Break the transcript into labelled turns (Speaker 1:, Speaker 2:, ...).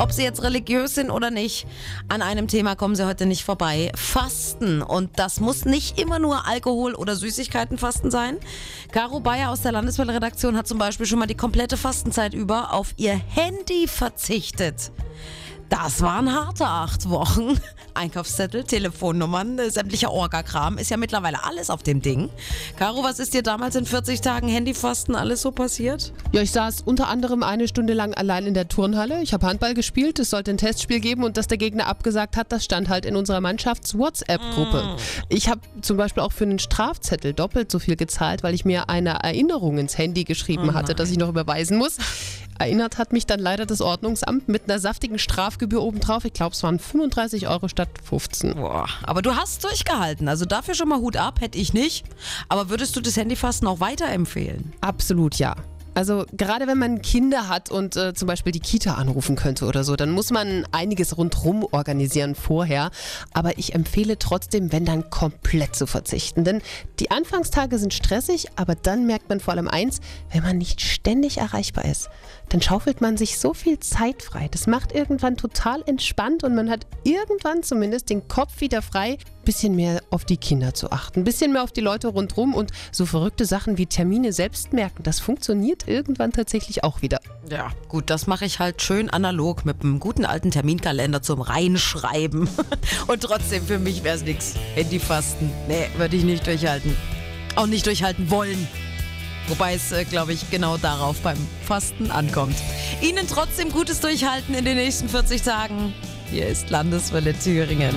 Speaker 1: ob sie jetzt religiös sind oder nicht, an einem Thema kommen sie heute nicht vorbei. Fasten. Und das muss nicht immer nur Alkohol oder Süßigkeitenfasten sein. Caro Bayer aus der Landeswelle-Redaktion hat zum Beispiel schon mal die komplette Fastenzeit über auf ihr Handy verzichtet. Das waren harte acht Wochen. Einkaufszettel, Telefonnummern, äh, sämtlicher Orgakram. Ist ja mittlerweile alles auf dem Ding. Caro, was ist dir damals in 40 Tagen Handyfasten alles so passiert?
Speaker 2: Ja, ich saß unter anderem eine Stunde lang allein in der Turnhalle. Ich habe Handball gespielt, es sollte ein Testspiel geben und dass der Gegner abgesagt hat, das stand halt in unserer Mannschafts-WhatsApp-Gruppe. Ich habe zum Beispiel auch für einen Strafzettel doppelt so viel gezahlt, weil ich mir eine Erinnerung ins Handy geschrieben hatte, dass ich noch überweisen muss. Erinnert hat mich dann leider das Ordnungsamt mit einer saftigen Strafgebühr obendrauf. Ich glaube, es waren 35 Euro statt 15.
Speaker 1: Boah, aber du hast durchgehalten. Also dafür schon mal Hut ab, hätte ich nicht. Aber würdest du das Handyfasten auch weiterempfehlen?
Speaker 2: Absolut ja. Also gerade wenn man Kinder hat und äh, zum Beispiel die Kita anrufen könnte oder so, dann muss man einiges rundherum organisieren vorher. Aber ich empfehle trotzdem, wenn dann komplett zu verzichten. Denn die Anfangstage sind stressig, aber dann merkt man vor allem eins, wenn man nicht ständig erreichbar ist, dann schaufelt man sich so viel Zeit frei. Das macht irgendwann total entspannt und man hat irgendwann zumindest den Kopf wieder frei, bisschen mehr auf die Kinder zu achten, ein bisschen mehr auf die Leute rundherum und so verrückte Sachen wie Termine selbst merken. Das funktioniert irgendwann tatsächlich auch wieder.
Speaker 1: Ja, gut, das mache ich halt schön analog mit einem guten alten Terminkalender zum Reinschreiben. Und trotzdem, für mich wäre es nichts. Handyfasten, nee, würde ich nicht durchhalten. Auch nicht durchhalten wollen. Wobei es, äh, glaube ich, genau darauf beim Fasten ankommt. Ihnen trotzdem gutes Durchhalten in den nächsten 40 Tagen. Hier ist Landeswelle Thüringen.